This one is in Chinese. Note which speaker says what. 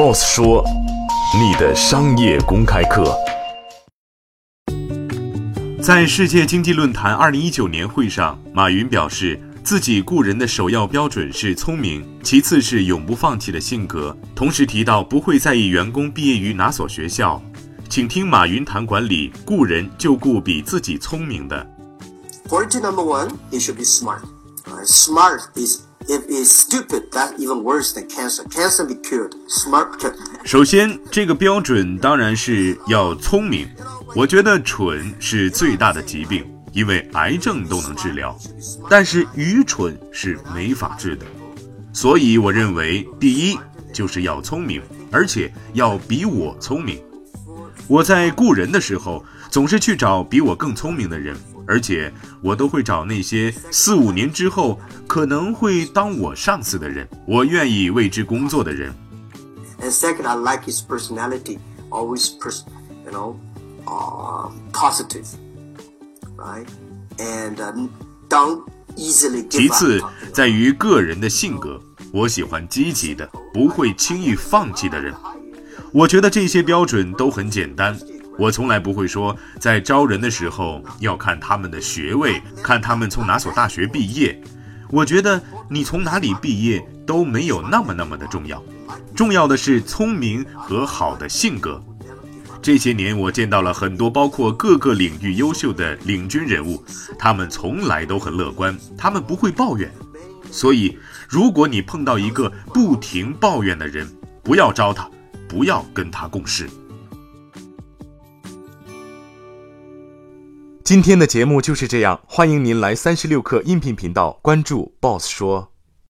Speaker 1: Boss 说：“你的商业公开课。”
Speaker 2: 在世界经济论坛二零一九年会上，马云表示，自己雇人的首要标准是聪明，其次是永不放弃的性格。同时提到不会在意员工毕业于哪所学校。请听马云谈管理，雇人就雇比自己聪明的。
Speaker 3: Quality number one, he should be smart. Smart is if is stupid, that's even worse than cancer. Cancer be cured. Smart.
Speaker 2: 首先，这个标准当然是要聪明。我觉得蠢是最大的疾病，因为癌症都能治疗，但是愚蠢是没法治的。所以我认为，第一就是要聪明，而且要比我聪明。我在雇人的时候，总是去找比我更聪明的人，而且我都会找那些四五年之后可能会当我上司的人，我愿意为之工作的人。
Speaker 3: And second, I like his personality, always, pers- you know, uh, positive, right? And uh, don't easily
Speaker 2: 其次在于个人的性格，我喜欢积极的，不会轻易放弃的人。我觉得这些标准都很简单。我从来不会说，在招人的时候要看他们的学位，看他们从哪所大学毕业。我觉得你从哪里毕业都没有那么那么的重要，重要的是聪明和好的性格。这些年，我见到了很多包括各个领域优秀的领军人物，他们从来都很乐观，他们不会抱怨。所以，如果你碰到一个不停抱怨的人，不要招他，不要跟他共事。
Speaker 1: 今天的节目就是这样，欢迎您来三十六课音频频道关注 Boss 说。